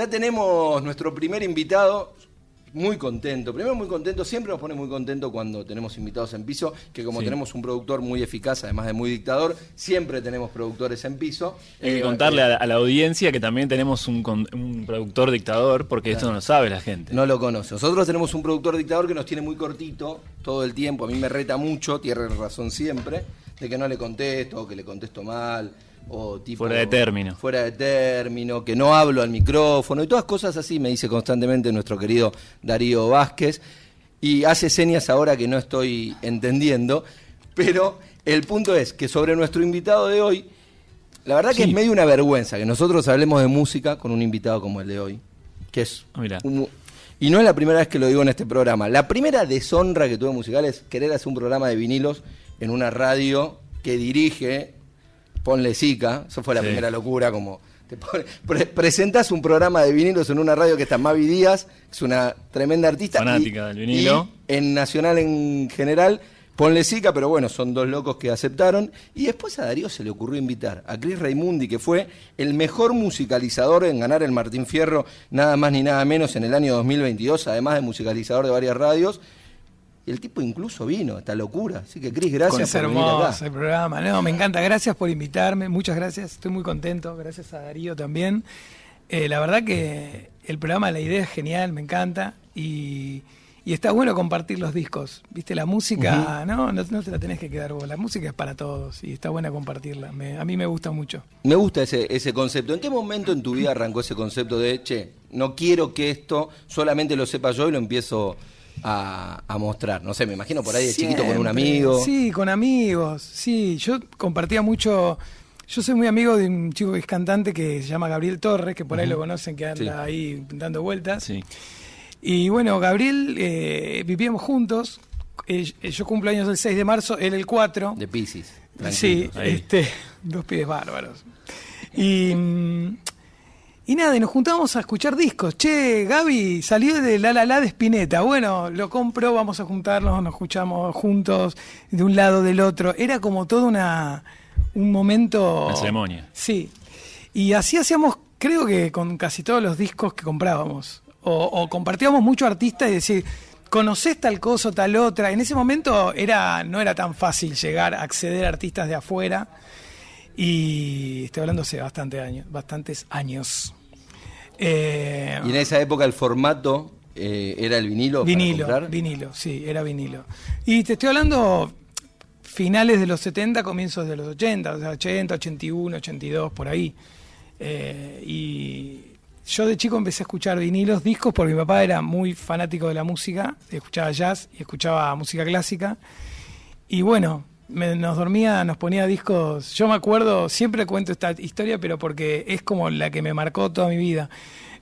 Ya tenemos nuestro primer invitado, muy contento. Primero muy contento, siempre nos pone muy contento cuando tenemos invitados en piso, que como tenemos un productor muy eficaz, además de muy dictador, siempre tenemos productores en piso. Hay que Eh, contarle a la, a la audiencia que también tenemos un, productor dictador, porque esto no lo sabe la gente. No lo conoce. Nosotros tenemos un productor dictador que nos tiene muy cortito todo el tiempo. A mí me reta mucho, tiene razón siempre, de que no le contesto, o que le contesto mal, o tipo. Fuera de término. Fuera de término, que no hablo al micrófono, y todas cosas así me dice constantemente nuestro querido Darío Vázquez. Y hace señas ahora que no estoy entendiendo. Pero el punto es que sobre nuestro invitado de hoy, la verdad que Sí. es medio una vergüenza que nosotros hablemos de música con un invitado como el de hoy. Que es Ah, mirá. un- y no es la primera vez que lo digo en este programa. La primera deshonra que tuve musical es querer hacer un programa de vinilos en una radio que dirige Ponle Sica. Eso fue la Sí. primera locura, como te pone- pre- presentás un programa de vinilos en una radio que está Mavi Díaz, que es una tremenda artista. Fanática y- del vinilo. y en Nacional en general, Ponle Sica, pero bueno, son dos locos que aceptaron. Y después a Darío se le ocurrió invitar a Chris Raimundi, que fue el mejor musicalizador en ganar el Martín Fierro, nada más ni nada menos en el año 2022, además de musicalizador de varias radios. Y el tipo incluso vino, esta locura. Así que Chris, gracias Es por venir hermoso acá. el programa. No, me encanta. Gracias por invitarme. Muchas gracias. Estoy muy contento. Gracias a Darío también. Eh, la verdad que el programa, la idea es genial, me encanta. Y, y está bueno compartir los discos. Viste, la música, ¿no? ¿no? no te la tenés que quedar vos. La música es para todos y está buena compartirla. Me- a mí me gusta mucho. Me gusta ese, ese concepto. ¿En qué momento en tu vida arrancó ese concepto de, che, no quiero que esto solamente lo sepa yo y lo empiezo a, a mostrar? No sé, me imagino por ahí de chiquito con un amigo. Sí, con amigos. Sí, yo compartía mucho. Yo soy muy amigo de un chico que es cantante que se llama Gabriel Torres, que por ahí lo conocen, que anda Sí. ahí dando vueltas. Sí. Y bueno, Gabriel, eh, vivíamos juntos. Eh, yo cumplo años el 6 de marzo, él el 4. De Pisces. Sí, ahí. este, dos pibes bárbaros. Y, mm, y nada, y nos juntábamos a escuchar discos. Che, Gaby salió de La La La de Spinetta. Bueno, lo compro, vamos a juntarnos, nos escuchamos juntos, de un lado del otro. Era como todo una, un momento... Una ceremonia. Sí. Y así hacíamos, creo que con casi todos los discos que comprábamos. O, o compartíamos mucho artistas y decir, ¿conocés tal cosa o tal otra? En ese momento era, no era tan fácil llegar a acceder a artistas de afuera. Y estoy hablando hace bastante años, bastantes años. Eh, Y en esa época el formato eh, era el vinilo. para vinilo, comprar. vinilo, sí, era vinilo. Y te estoy hablando finales de los 70, comienzos de los 80, o sea, 80, 81, 82, por ahí. Eh, y yo de chico empecé a escuchar vinilos, discos, porque mi papá era muy fanático de la música, escuchaba jazz y escuchaba música clásica. Y bueno, me- nos dormía, nos ponía discos. Yo me acuerdo, siempre cuento esta historia, pero porque es como la que me marcó toda mi vida.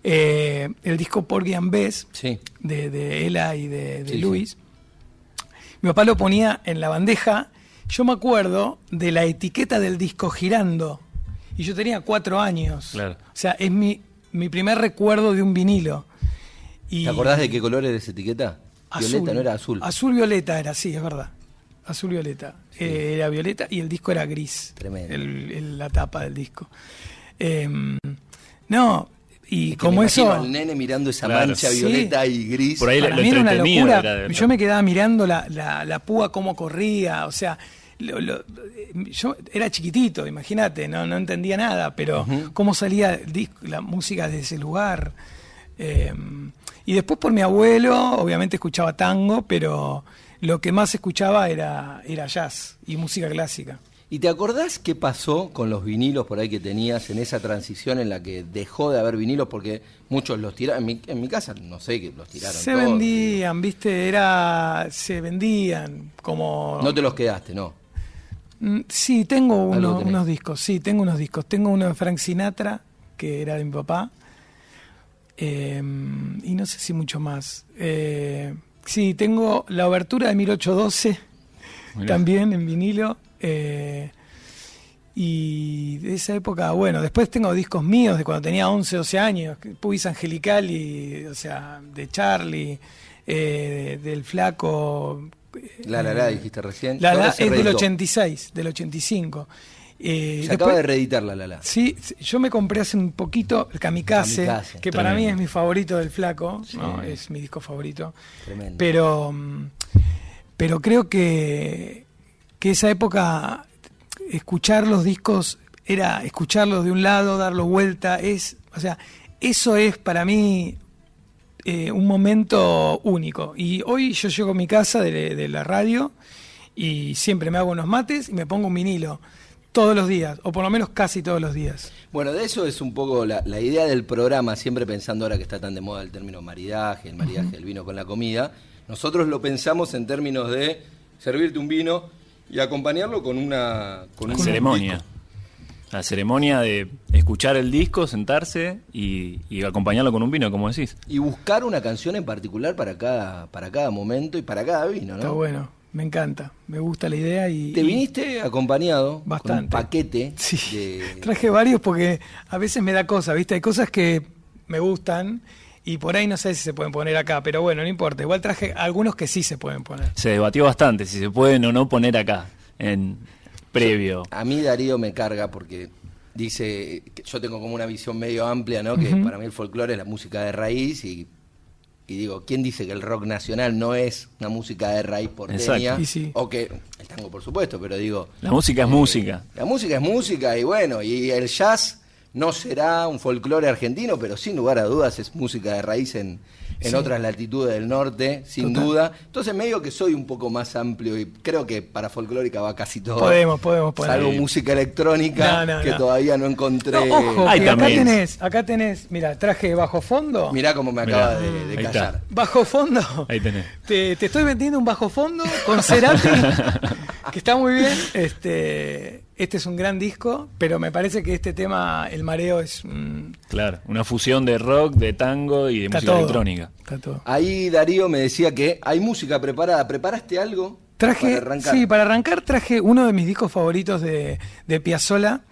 Eh, el disco Porgy and Bess Sí. de, de Ella y de, de Sí, Luis. Mi papá lo ponía en la bandeja. Yo me acuerdo de la etiqueta del disco girando. Y yo tenía cuatro años. Claro. O sea, es mi, mi primer recuerdo de un vinilo. Y ¿Te acordás de qué color era esa etiqueta? Azul. Violeta, no era azul. Azul violeta era, sí, es verdad. Azul violeta. Eh, era violeta y el disco era gris. Tremendo. El- el- la tapa del disco. Em, no, y Es que como me eso. al nene mirando esa Claro. mancha Sí. violeta y gris. Por ahí Para lo mí era una locura. era de- Yo me quedaba mirando la, la, la púa cómo corría, o sea, lo- lo- yo era chiquitito, imagínate, no, no entendía nada, pero cómo salía el disco- la música de ese lugar. Eh, y después por mi abuelo, obviamente escuchaba tango, pero lo que más escuchaba era, era jazz y música clásica. ¿Y te acordás qué pasó con los vinilos por ahí que tenías en esa transición en la que dejó de haber vinilos? Porque muchos los tiraron. En mi, en mi casa no sé que los tiraron. Se todos. vendían, viste, era, se vendían como... No te los quedaste, ¿no? Mm, Sí, tengo uno- unos discos, sí, tengo unos discos. Tengo uno de Frank Sinatra, que era de mi papá, eh, y no sé si mucho más. Eh, sí, tengo la obertura de 1812, Mirá. también en vinilo. eh, y de esa época, bueno, después tengo discos míos de cuando tenía 11, 12 años, Puis Angelical, y, o sea, de Charlie, eh, del Flaco. La la la dijiste recién. La, la- es del reeditó. 86, del 85. Eh, Se acaba de reeditar la Lala. Sí, yo me compré hace un poquito el Kamikaze, Kamikaze, que para mí es mi favorito del flaco, ¿no? es mi disco favorito. Tremendo. Pero, mm, pero creo que, que esa época, escuchar los discos era escucharlos de un lado, darlos vuelta, es, o sea, eso es para mí eh, un momento único. Y hoy yo llego a mi casa de, de la radio y siempre me hago unos mates y me pongo un vinilo todos los días, o por lo menos casi todos los días. Bueno, de eso es un poco la, la idea del programa, siempre pensando ahora que está tan de moda el término maridaje, el maridaje del vino con la comida. Nosotros lo pensamos en términos de servirte un vino y acompañarlo con una, con La un ceremonia. disco. La ceremonia de escuchar el disco, sentarse y, y acompañarlo con un vino, como decís. Y buscar una canción en particular para cada, para cada momento y para cada vino, ¿no? Está bueno, me encanta, me gusta la idea y... Te y- viniste acompañado con un Bastante. paquete Sí, de... traje varios porque a veces me da cosa, ¿viste? Hay cosas que me gustan y por ahí no sé si se pueden poner acá, pero bueno, no importa. Igual traje algunos que sí se pueden poner. Se debatió bastante si se pueden o no poner acá, en previo. A mí Darío me carga porque dice que yo tengo como una visión medio amplia, ¿no? Que para mí el folclore es la música de raíz y, y digo, ¿quién dice que el rock nacional no es una música de raíz porteña? Sí. O que el tango, por supuesto, pero digo, La música es música. la música es música y bueno, y el jazz no será un folclore argentino, pero sin lugar a dudas es música de raíz en, en Sí. otras latitudes del norte, sin Total. duda. Entonces medio que soy un poco más amplio y creo que para folclórica va casi todo. Podemos, podemos poner. Salvo música electrónica No, no, que no. todavía no encontré. No, ojo, Ay, acá tenés, acá tenés, mira, traje bajo fondo. Mirá cómo me Mirá, acaba de, callar. está. Bajo fondo. Ahí tenés. Te, te estoy vendiendo un bajo fondo con Cerati, que está muy bien. Este, este es un gran disco, pero me parece que este tema, El Mareo, es un- Claro, una fusión de rock, de tango y de está música todo. electrónica. Está todo. Ahí Darío me decía que hay música preparada. ¿Preparaste algo? Traje, para arrancar? sí, para arrancar traje uno de mis discos favoritos de, de Piazzolla,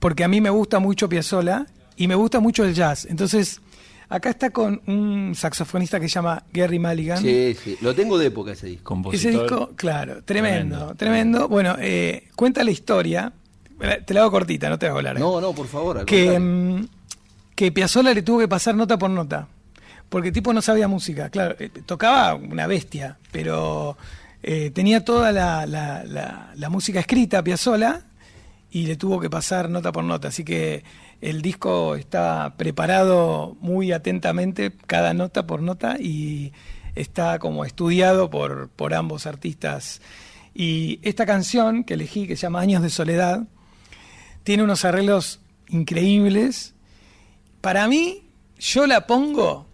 porque a mí me gusta mucho Piazzolla y me gusta mucho el jazz. Entonces, acá está con un saxofonista que se llama Gary Mulligan. Sí, sí. Lo tengo de época ese disco. Ese Compositor. disco, claro, tremendo, Tremendo. tremendo. Bueno, eh, cuenta la historia, te la hago cortita, no te hago larga. No, no, por favor. que, mm, que Piazzolla le tuvo que pasar nota por nota, porque el tipo no sabía música, claro, eh, tocaba una bestia, pero eh, tenía toda la, la- la- la música escrita Piazzolla y le tuvo que pasar nota por nota, así que el disco está preparado muy atentamente, cada nota por nota, y está como estudiado por, por ambos artistas. Y esta canción que elegí, que se llama Años de Soledad, tiene unos arreglos increíbles. Para mí, yo la pongo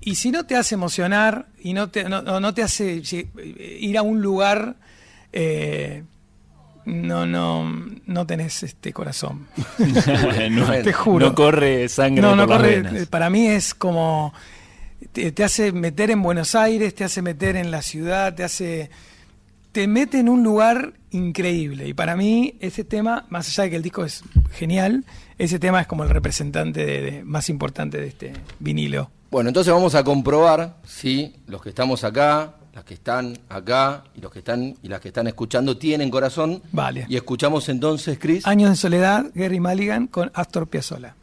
y si no te hace emocionar y no te, no, no- te hace lle- ir a un lugar, eh, no, no, no tenés este corazón. no, Te juro. no corre sangre No, no por las corre. venas. Para mí es como. Te, te hace meter en Buenos Aires, te hace meter en la ciudad, te hace. Te mete en un lugar increíble. Y para mí, ese tema, más allá de que el disco es genial, ese tema es como el representante de- de- más importante de este vinilo. Bueno, entonces vamos a comprobar si los que estamos acá, las que están acá y los que están y las que están escuchando tienen corazón. Vale. Y escuchamos entonces, Chris. Años de soledad, Gary Mulligan con Astor Piazzolla.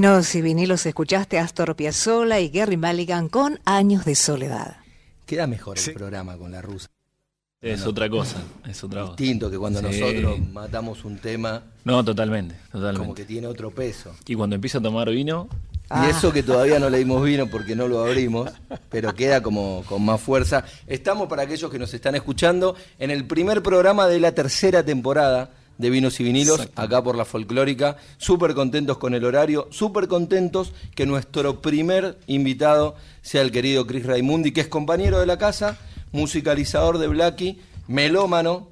Vinos y Vinilos escuchaste a Astor Piazzolla y Gary Mulligan con Años de Soledad. Queda mejor el programa con la rusa. Es otra cosa, es otra cosa. Distinto que cuando Sí. nosotros matamos un tema, No, totalmente, como totalmente. que tiene otro peso. Y cuando empieza a tomar vino, Ah. Y eso que todavía no le dimos vino porque no lo abrimos, pero queda como con más fuerza. Estamos para aquellos que nos están escuchando en el primer programa de la tercera temporada de Vinos y Vinilos, acá por la folclórica. Súper contentos con el horario, súper contentos que nuestro primer invitado sea el querido Chris Raimundi, que es compañero de la casa, musicalizador de Blacky, melómano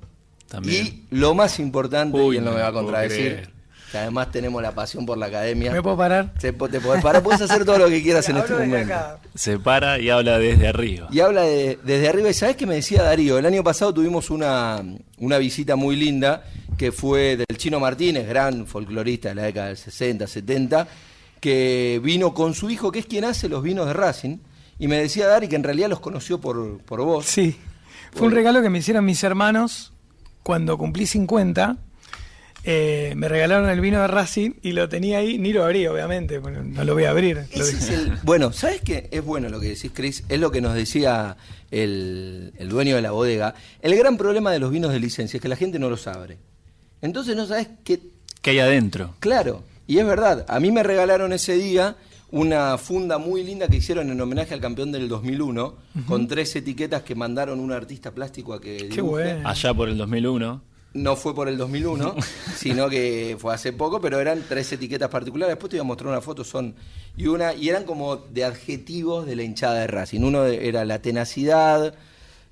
También. y lo más importante, Uy, y él no me va a contradecir, que además tenemos la pasión por la academia. ¿Me puedo parar? Te, po- te podés parar, puedes hacer todo lo que quieras en este momento. acá. se para y habla desde arriba. Y habla de- desde arriba. ¿Y sabes qué me decía Darío? El año pasado tuvimos una, una visita muy linda que fue del Chino Martínez, gran folclorista de la década del 60, 70, que vino con su hijo, que es quien hace los vinos de Racing. Y me decía Dari que en realidad los conoció por, por vos. Sí. Fue un regalo que me hicieron mis hermanos cuando cumplí 50. eh, me regalaron el vino de Racing y lo tenía ahí, ni lo abrí, obviamente, no lo voy a abrir. Lo el- bueno, ¿sabes qué? Es bueno lo que decís, Chris. Es lo que nos decía el, el dueño de la bodega. El gran problema de los vinos de licencia es que la gente no los abre. Entonces no sabes qué. ¿Qué hay adentro? Claro, y es verdad. A mí me regalaron ese día una funda muy linda que hicieron en homenaje al campeón del 2001, con tres etiquetas que mandaron un artista plástico a que Qué dibuje. bueno. Allá por el 2001. No fue por el 2001, sino que fue hace poco, pero eran tres etiquetas particulares. Después te iba a mostrar una foto, son y una y eran como de adjetivos de la hinchada de Racing. Uno de- era la tenacidad,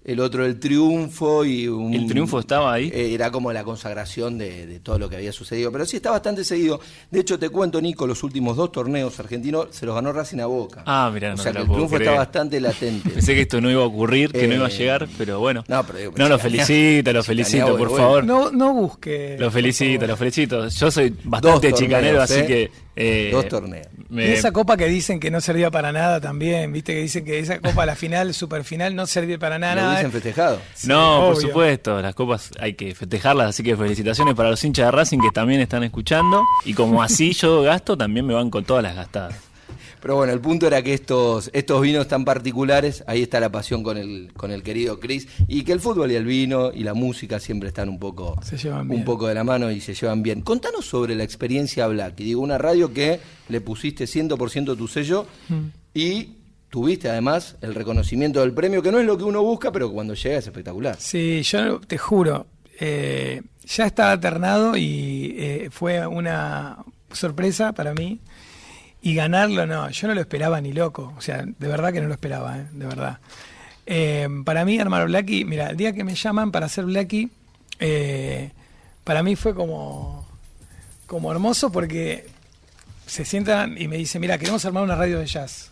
el otro el triunfo y un, ¿El triunfo estaba ahí? eh, Era como la consagración de, de todo lo que había sucedido. Pero sí está bastante seguido. De hecho, te cuento, Nico, los últimos dos torneos argentinos se los ganó Racing a Boca. Ah, mirá, o no sea que el triunfo creer. está bastante latente. Pensé que esto no iba a ocurrir, que no iba a Eh, llegar, pero bueno. no, pero digo, No, lo felicito, lo felicito, por bueno. favor. No, no busque. Lo felicito, lo felicito. Yo soy bastante chicanero, así ¿eh? que... eh, Dos torneos. me- Y esa copa que dicen que no servía para nada también, viste que dicen que esa copa, la final, super final, no servía para nada. Lo hubiesen festejado. No, por obvio. supuesto, las copas hay que festejarlas, así que felicitaciones para los hinchas de Racing que también están escuchando. Y como así yo gasto, también me van con todas las gastadas. Pero bueno, el punto era que estos, estos vinos tan particulares, ahí está la pasión con el, con el querido Chris, y que el fútbol y el vino y la música siempre están un poco, Se llevan un poco de la mano y se llevan bien. Contanos sobre la experiencia Black, y digo, una radio que le pusiste 100% tu sello Mm. y tuviste además el reconocimiento del premio, que no es lo que uno busca, pero cuando llega es espectacular. Sí, yo te juro, eh, ya estaba alternado y eh, fue una sorpresa para mí. Y ganarlo, no, yo no lo esperaba ni loco. O sea, de verdad que no lo esperaba, eh, de verdad. Eh, para mí, armar Blacky, mira, el día que me llaman para hacer Blacky, eh, para mí fue como, como hermoso porque se sientan y me dicen, mira, queremos armar una radio de jazz.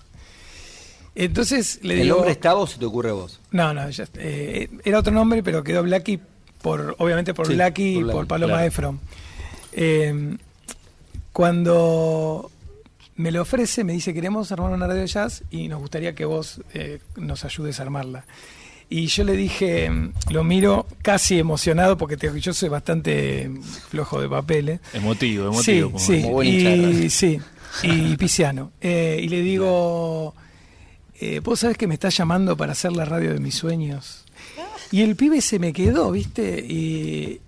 Entonces le ¿El digo... nombre estaba o se te ocurre a vos? No, no, ya- eh, era otro nombre, pero quedó Blacky por, obviamente por Sí, Blacky y por por, Paloma claro. Efron. Eh, cuando me lo ofrece, me dice, queremos armar una radio de jazz y nos gustaría que vos eh, nos ayudes a armarla. Y yo le dije, lo miro casi emocionado porque te- yo soy bastante flojo de papeles. Emotivo, emotivo. Sí, como- sí, como y, sí, y pisciano. Eh, y le digo, eh, vos sabés que me estás llamando para hacer la radio de mis sueños. Y el pibe se me quedó, ¿viste? Y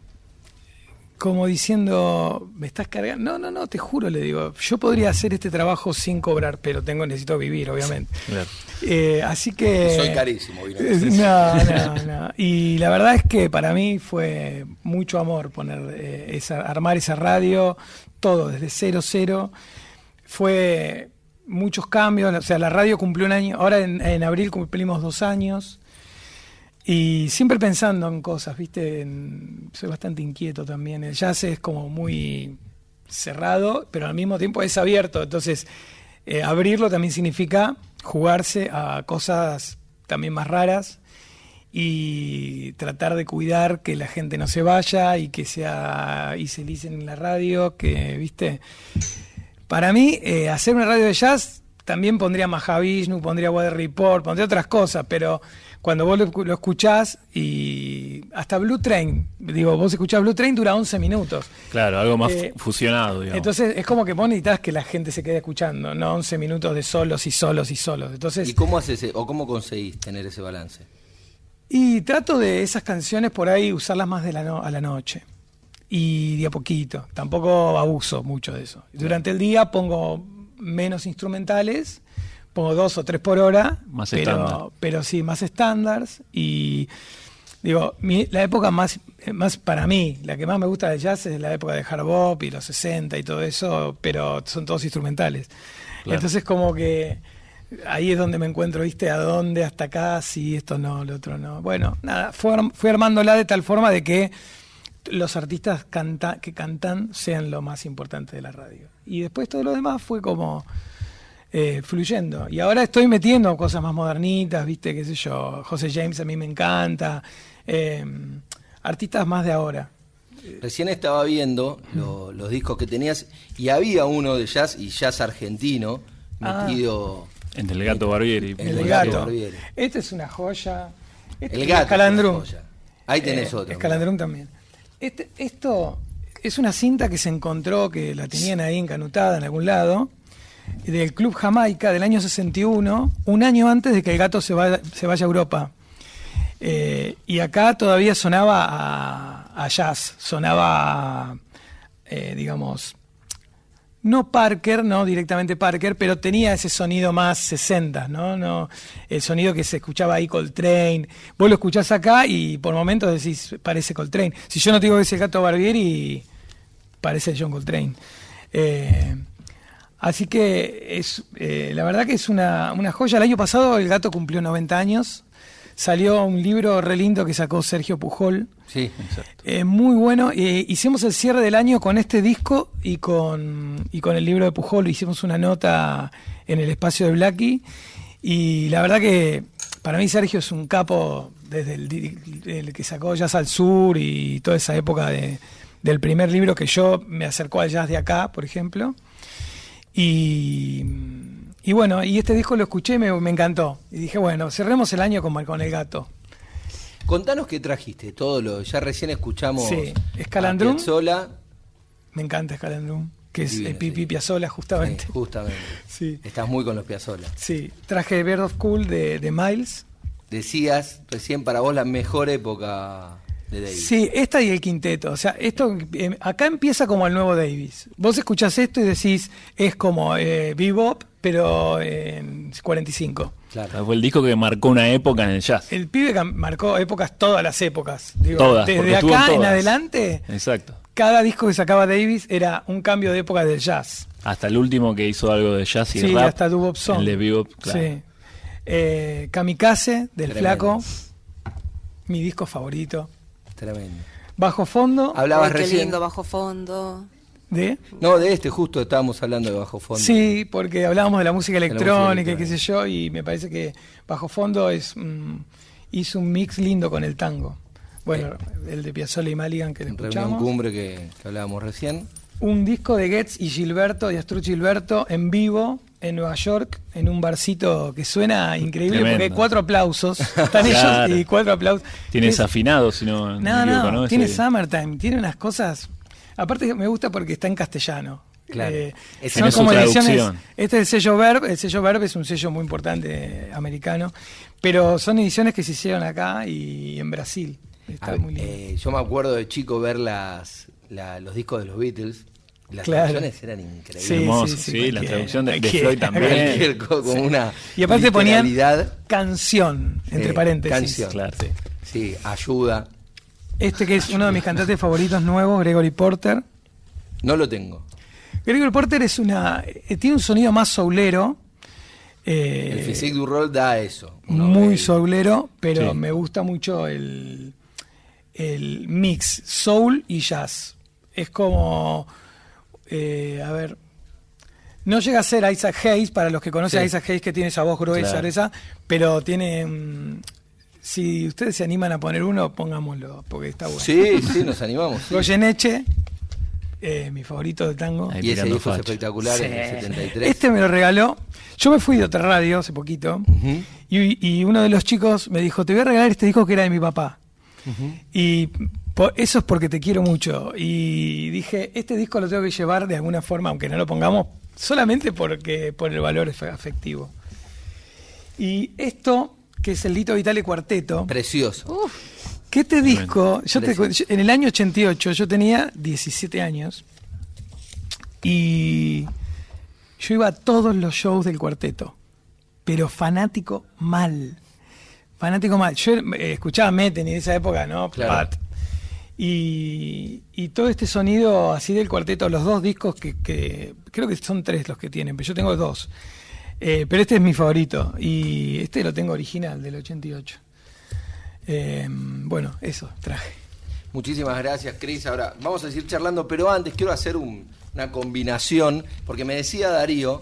como diciendo, ¿me estás cargando? No, no, no, te juro, le digo, yo podría hacer este trabajo sin cobrar, pero tengo, necesito vivir, obviamente. Claro. Eh, así que... Soy carísimo. Eh, No, no, no. Y la verdad es que para mí fue mucho amor poner eh, esa, armar esa radio, todo desde cero cero. Fue muchos cambios, o sea, la radio cumplió un año, ahora en, en abril cumplimos dos años. Y siempre pensando en cosas, ¿viste? Soy bastante inquieto también. El jazz es como muy cerrado, pero al mismo tiempo es abierto. Entonces, eh, abrirlo también significa jugarse a cosas también más raras y tratar de cuidar que la gente no se vaya y que sea y se licen en la radio, que, ¿viste? Para mí, eh, hacer una radio de jazz también pondría Mahavishnu, pondría Weather Report, pondría otras cosas, pero cuando vos lo, lo escuchás y hasta Blue Train, digo, vos escuchás Blue Train dura 11 minutos. Claro, algo más Eh, fusionado, digamos. Entonces es como que vos necesitas que la gente se quede escuchando, no 11 minutos de solos y solos y solos. Entonces, ¿Y cómo haces ese- o cómo conseguís tener ese balance? Y trato de esas canciones por ahí usarlas más de la no- a la noche. Y de a poquito. Tampoco abuso mucho de eso. Durante el día pongo menos instrumentales, pongo dos o tres por hora. Más estándar. pero, pero sí, más estándares. Y digo, mi- la época más, más para mí, la que más me gusta de jazz es la época de hard bop y los 60 y todo eso, pero son todos instrumentales. Claro. Entonces como que ahí es donde me encuentro, ¿viste? ¿A dónde? Hasta acá, sí, esto no, lo otro no. Bueno, nada, fue, fui armándola de tal forma de que los artistas canta, que cantan sean lo más importante de la radio. Y después todo lo demás fue como eh, fluyendo. Y ahora estoy metiendo cosas más modernitas, ¿viste? ¿Qué sé yo? José James a mí me encanta. eh, artistas más de ahora. Recién estaba viendo lo- los discos que tenías y había uno de jazz y jazz argentino Ah. metido. Entre el gato Barbieri. El El, El gato. Barbieri. Este es una joya. Este El es gato. Joya. Ahí tenés Eh, otro. Escalandrum también. Este, esto es una cinta que se encontró, que la tenían ahí encanutada en algún lado, del Club Jamaica del año 61, un año antes de que el gato se, vaya- se vaya a Europa. Eh, y acá todavía sonaba a, jazz, sonaba, eh, digamos, no Parker, no directamente Parker, pero tenía ese sonido más 60, ¿no? no El sonido que se escuchaba ahí Coltrane. Vos lo escuchás acá y por momentos decís, parece Coltrane. Si yo no digo que es el gato Barbieri, parece John Coltrane. Eh, así que es, eh, la verdad que es una, una joya. El año pasado el gato cumplió 90 años. Salió un libro re lindo que sacó Sergio Pujol, Sí, eh, muy bueno. Eh, hicimos el cierre del año con este disco y con, y con el libro de Pujol. Hicimos una nota en el espacio de Blacky. Y la verdad que para mí Sergio es un capo desde el, el que sacó Jazz al Sur y toda esa época de- del primer libro que yo me acercó al jazz de acá, por ejemplo. Y, y bueno, y este disco lo escuché y me, me encantó. Y dije, bueno, cerremos el año con, con el gato. Contanos qué trajiste, todo lo. Ya recién escuchamos. Sí, Escalandrum. Sola. Me encanta Scalandrum, que es Divino, el Pipi sí. Justamente. justamente. Sí. Estás muy con los Piazzolla. Sí, traje Bird of Cool de, de Miles. Decías recién para vos la mejor época de Davis. Sí, esta y el quinteto. O sea, esto eh, acá empieza como el nuevo Davis. Vos escuchás esto y decís, es como eh, Bebop, pero en 45. Claro. Fue el disco que marcó una época en el jazz. El pibe marcó épocas, todas las épocas. Digo, Todas, desde en acá en adelante, Exacto. cada disco que sacaba Davis era un cambio de época del jazz. Hasta el último que hizo algo de jazz y Sí, rap. hasta Dubop Song. El de Bebop, claro. Sí. Eh, Kamikaze, del Tremendo. Flaco. Mi disco favorito. Tremendo. Bajo fondo, Hablabas Ay, qué recién. lindo, bajo fondo. de. No, de este justo estábamos hablando de bajo fondo. Sí, porque hablábamos de la música electrónica y qué sé yo, y me parece que Bajo Fondo es mm, hizo un mix lindo con el tango. Bueno, el de Piazzolla y Maligan que lo En reunión escuchamos. cumbre que, que hablábamos recién. Un disco de Getz y Gilberto, de Astrud Gilberto, en vivo en Nueva York, en un barcito que suena increíble Tremendo. porque hay cuatro aplausos. Están Claro. ellos y cuatro aplausos. Tiene Que es- desafinado, si no. No, no, ¿no? tiene Summertime, tiene unas cosas. Aparte me gusta porque está en castellano. Claro. Eh, Es- son como ediciones. Este es el sello Verb, el sello Verb es un sello muy importante eh, americano, pero son ediciones que se hicieron acá y en Brasil. Está muy lindo. eh, yo me acuerdo de chico ver las, la- los discos de los Beatles. Las Claro. traducciones eran increíbles. Sí, Hermoso, sí, sí, sí, la traducción de. Floyd también. Con una y aparte ponían canción, entre paréntesis. canción. Claro. Sí, ayuda. Este que es uno de mis cantantes favoritos nuevos, Gregory Porter. No lo tengo. Gregory Porter es una eh, tiene un sonido más soulero. eh, El physique du rol da eso. Muy el- soulero, pero Sí. me gusta mucho el, el mix soul y jazz. Es como, eh, a ver, no llega a ser Isaac Hayes, para los que conocen Sí. a Isaac Hayes que tiene esa voz gruesa, Claro. esa, pero tiene, mm, si ustedes se animan a poner uno, pongámoslo, porque está bueno. Sí, sí, nos animamos. sí. Goyeneche, eh, mi favorito de tango. Ahí Y ese disco es espectacular en el Sí. 73. Este me lo regaló. Yo me fui de otra radio hace poquito y, y uno de los chicos me dijo, te voy a regalar este disco que era de mi papá. Y eso es porque te quiero mucho. Y dije, este disco lo tengo que llevar de alguna forma, aunque no lo pongamos, solamente porque por el valor afectivo. Y esto, que es el Lito Vitale Cuarteto, Precioso. que este disco, yo te yo- en el año 88 yo tenía 17 años y yo iba a todos los shows del cuarteto, pero fanático mal. Fanático mal. Yo eh, escuchaba Meten y de esa época, ¿no? Claro. Pat. Y, y todo este sonido así del cuarteto, los dos discos que, que- creo que son tres los que tienen, pero yo tengo dos. Eh, pero este es mi favorito y este lo tengo original del 88. Eh, bueno, eso traje. Muchísimas gracias, Cris. Ahora vamos a seguir charlando, pero antes quiero hacer un- una combinación, porque me decía Darío,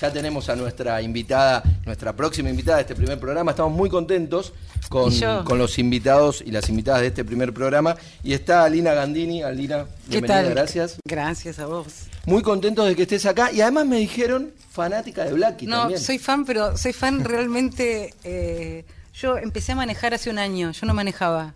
ya tenemos a nuestra invitada, nuestra próxima invitada de este primer programa. Estamos muy contentos con, con los invitados y las invitadas de este primer programa. Y está Alina Gandini. Alina, ¿Qué bienvenida, tal? gracias. Gracias a vos. Muy contentos de que estés acá. Y además me dijeron fanática de Blacky No, también. soy fan, pero soy fan realmente. eh, yo empecé a manejar hace un año, yo no manejaba.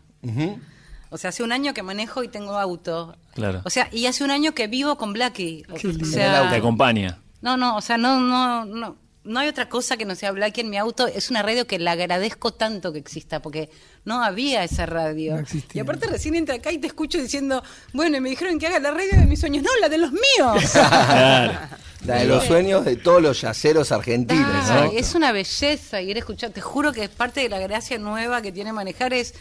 O sea, hace un año que manejo y tengo auto. Claro. O sea, y hace un año que vivo con Blackie. O, o Te sea, acompaña. No, no, o sea, no, no, no. No hay otra cosa que no sea Blackie en mi auto. Es una radio que le agradezco tanto que exista, porque no había esa radio. No y aparte recién entra acá y te escucho diciendo, bueno, y me dijeron que haga la radio de mis sueños. No, la de los míos. Claro. La de los sueños de todos los yaceros argentinos. Ah, ¿no? es una belleza ir a escuchar. Te juro que es parte de la gracia nueva que tiene manejar es.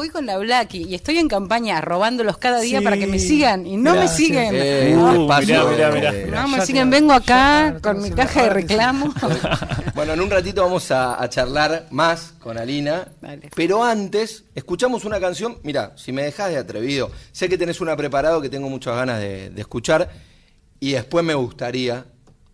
Voy con la Blacky y estoy en campaña robándolos cada día Sí. para que me sigan y no me siguen. Eh, Uh, mirá, mirá, mirá. No me Ya siguen. Vengo acá ya, con mi caja de reclamo. Bueno, en un ratito vamos a, a charlar más con Alina. Dale. Pero antes, escuchamos una canción. Mira, si me dejas de atrevido, sé que tenés una preparado que tengo muchas ganas de, de escuchar. Y después me gustaría,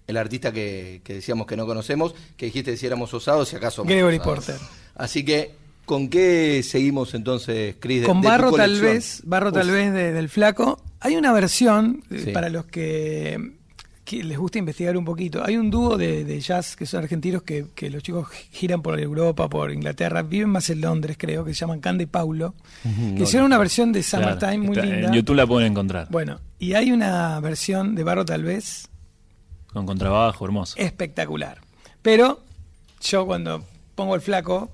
el artista que, que decíamos que no conocemos, que dijiste si éramos osados, si acaso. somos Gregory osados. Porter. Así que, ¿con qué seguimos entonces, Cris? de- Con de Barro tal vez, Barro tal vez de- del Flaco. Hay una versión eh, Sí. para los que, que les gusta investigar un poquito. Hay un dúo de, de jazz que son argentinos que, que los chicos giran por Europa, por Inglaterra, viven más en Londres creo, que se llaman Cande y Paulo, que hicieron una versión de Claro. Summertime muy Está- linda. En YouTube la pueden encontrar. Bueno, y hay una versión de Barro tal vez Con contrabajo, hermoso. espectacular. Pero yo cuando pongo el flaco,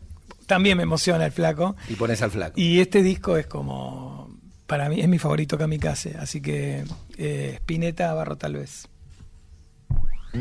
también me emociona el flaco. Y pones al flaco. Y este disco es como, para mí, es mi favorito Kamikaze. Así que eh, Spinetta, Barro tal vez. Si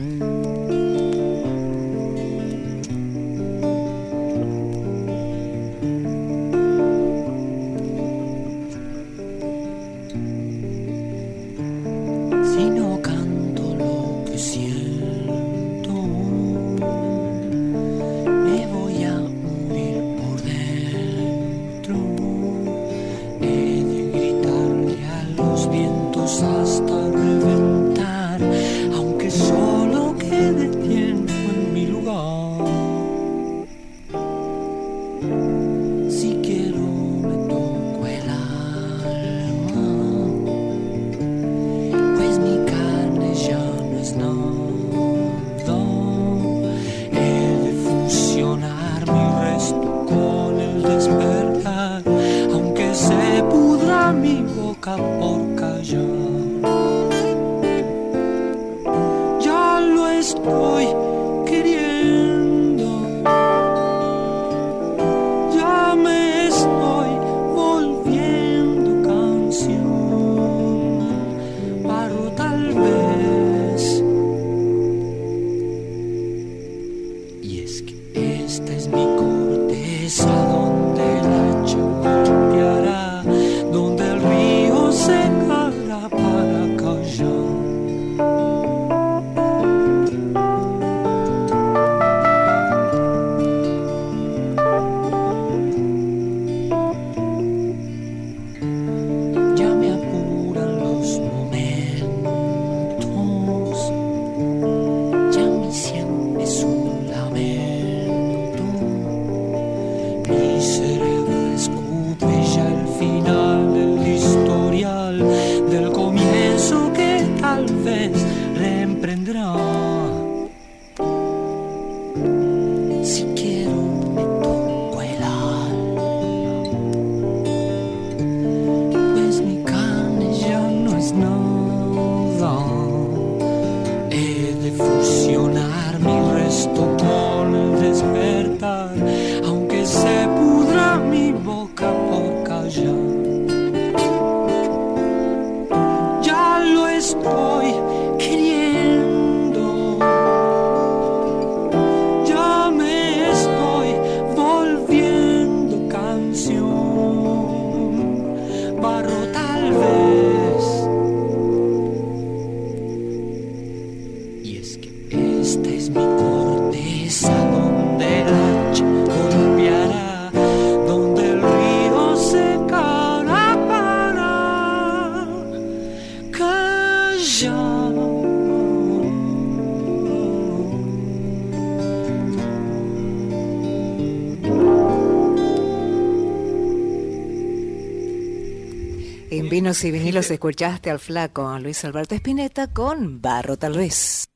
Vinos y vinilos escuchaste al flaco Luis Alberto Espineta con Barro tal vez.